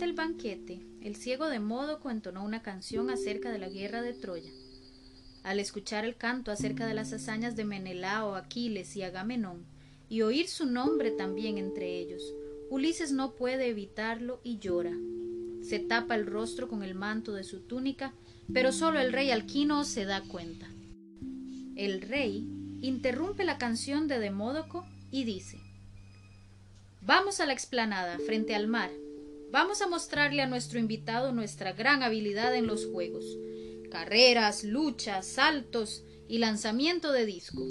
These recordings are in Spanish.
El banquete, el ciego de Módoco entonó una canción acerca de la guerra de Troya. Al escuchar el canto acerca de las hazañas de Menelao, Aquiles y Agamenón, y oír su nombre también entre ellos, Ulises no puede evitarlo y llora. Se tapa el rostro con el manto de su túnica, pero solo el rey Alquino se da cuenta. El rey interrumpe la canción de Demódoco y dice Vamos a la explanada, frente al mar. Vamos a mostrarle a nuestro invitado nuestra gran habilidad en los juegos. Carreras, luchas, saltos y lanzamiento de disco.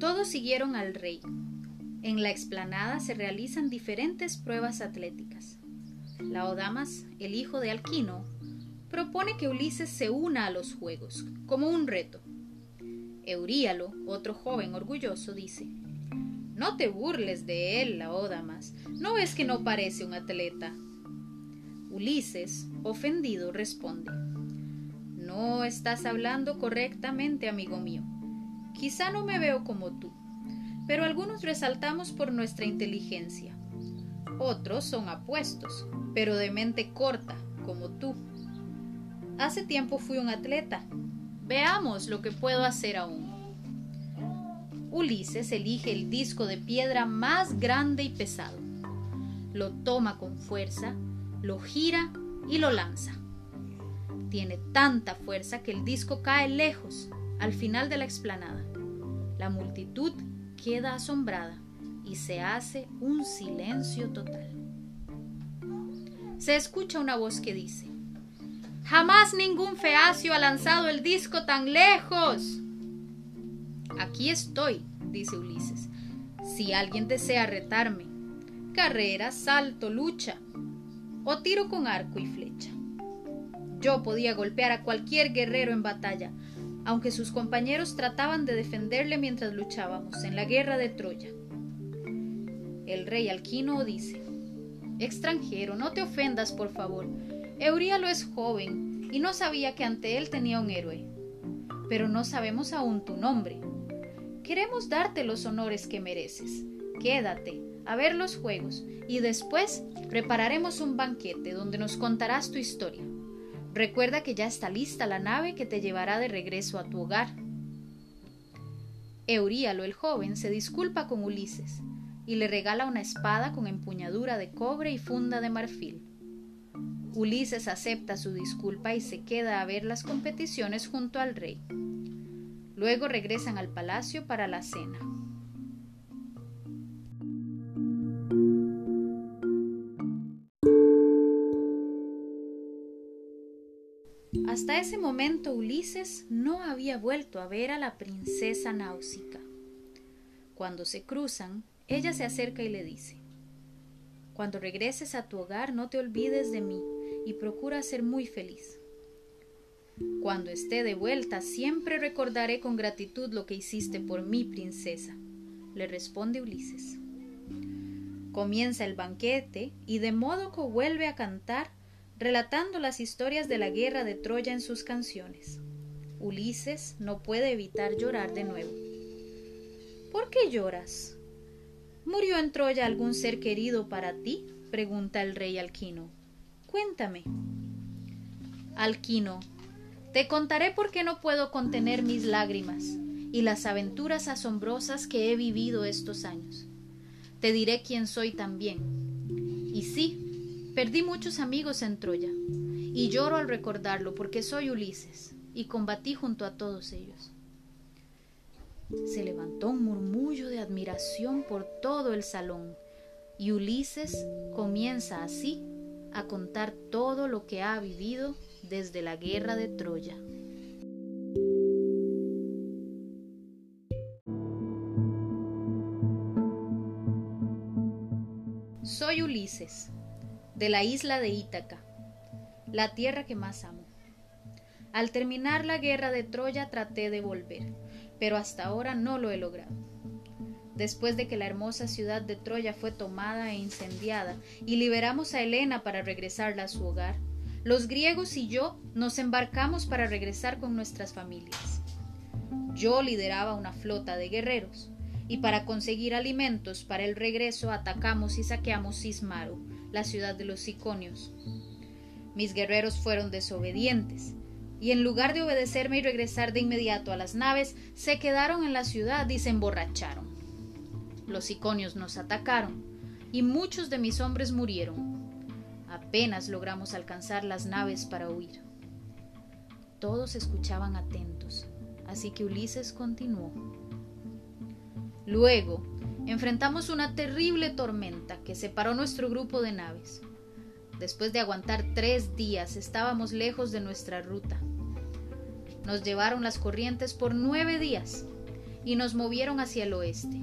Todos siguieron al rey. En la explanada se realizan diferentes pruebas atléticas. Laodamas, el hijo de Alquino, propone que Ulises se una a los juegos, como un reto. Euríalo, otro joven orgulloso, dice No te burles de él, Laodamas, ¿no ves que no parece un atleta? Ulises, ofendido, responde No estás hablando correctamente, amigo mío. Quizá no me veo como tú, pero algunos resaltamos por nuestra inteligencia. Otros son apuestos, pero de mente corta, como tú. Hace tiempo fui un atleta. Veamos lo que puedo hacer aún. Ulises elige el disco de piedra más grande y pesado. Lo toma con fuerza, lo gira y lo lanza. Tiene tanta fuerza que el disco cae lejos, al final de la explanada. La multitud queda asombrada y se hace un silencio total. Se escucha una voz que dice, Jamás ningún feacio ha lanzado el disco tan lejos. Aquí estoy, dice Ulises. Si alguien desea retarme, carrera, salto, lucha, o tiro con arco y flecha. Yo podía golpear a cualquier guerrero en batalla, aunque sus compañeros trataban de defenderle mientras luchábamos en la guerra de Troya. El rey Alquino dice, Extranjero, no te ofendas, por favor. Euríalo es joven y no sabía que ante él tenía un héroe. Pero no sabemos aún tu nombre. Queremos darte los honores que mereces. Quédate a ver los juegos y después prepararemos un banquete donde nos contarás tu historia. Recuerda que ya está lista la nave que te llevará de regreso a tu hogar. Euríalo el joven se disculpa con Ulises y le regala una espada con empuñadura de cobre y funda de marfil. Ulises acepta su disculpa y se queda a ver las competiciones junto al rey. Luego regresan al palacio para la cena. Hasta ese momento Ulises no había vuelto a ver a la princesa Náusica. Cuando se cruzan, ella se acerca y le dice Cuando regreses a tu hogar no te olvides de mí y procura ser muy feliz. Cuando esté de vuelta, siempre recordaré con gratitud lo que hiciste por mí, princesa, le responde Ulises. Comienza el banquete y de modo que vuelve a cantar, relatando las historias de la guerra de Troya en sus canciones. Ulises no puede evitar llorar de nuevo. ¿Por qué lloras? ¿Murió en Troya algún ser querido para ti? pregunta el rey Alquino. Cuéntame. Alquino, te contaré por qué no puedo contener mis lágrimas y las aventuras asombrosas que he vivido estos años. Te diré quién soy también. Y sí, perdí muchos amigos en Troya, y lloro al recordarlo porque soy Ulises, y combatí junto a todos ellos. Se levantó un murmullo de admiración por todo el salón, y Ulises comienza así a contar todo lo que ha vivido desde la guerra de Troya. Soy Ulises, de la isla de Ítaca, la tierra que más amo. Al terminar la guerra de Troya traté de volver, pero hasta ahora no lo he logrado después de que la hermosa ciudad de Troya fue tomada e incendiada, y liberamos a Helena para regresarla a su hogar, los griegos y yo nos embarcamos para regresar con nuestras familias. Yo lideraba una flota de guerreros, y para conseguir alimentos para el regreso atacamos y saqueamos Sismaro, la ciudad de los Siconios. Mis guerreros fueron desobedientes, y en lugar de obedecerme y regresar de inmediato a las naves, se quedaron en la ciudad y se emborracharon. Los Siconios nos atacaron, y muchos de mis hombres murieron. Apenas logramos alcanzar las naves para huir. Todos escuchaban atentos, así que Ulises continuó. Luego, enfrentamos una terrible tormenta que separó nuestro grupo de naves. Después de aguantar tres días, estábamos lejos de nuestra ruta. Nos llevaron las corrientes por nueve días y nos movieron hacia el oeste.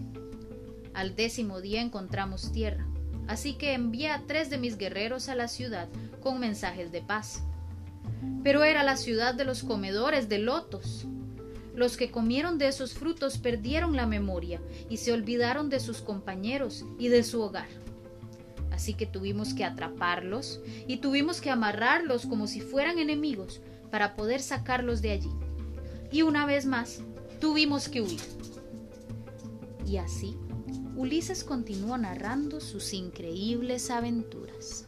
Al décimo día encontramos tierra, así que envié a tres de mis guerreros a la ciudad con mensajes de paz pero era la ciudad de los comedores de lotos. Los que comieron de esos frutos perdieron la memoria y se olvidaron de sus compañeros y de su hogar. Así que tuvimos que atraparlos y tuvimos que amarrarlos como si fueran enemigos para poder sacarlos de allí. Y una vez más, tuvimos que huir. Y así, Ulises continuó narrando sus increíbles aventuras.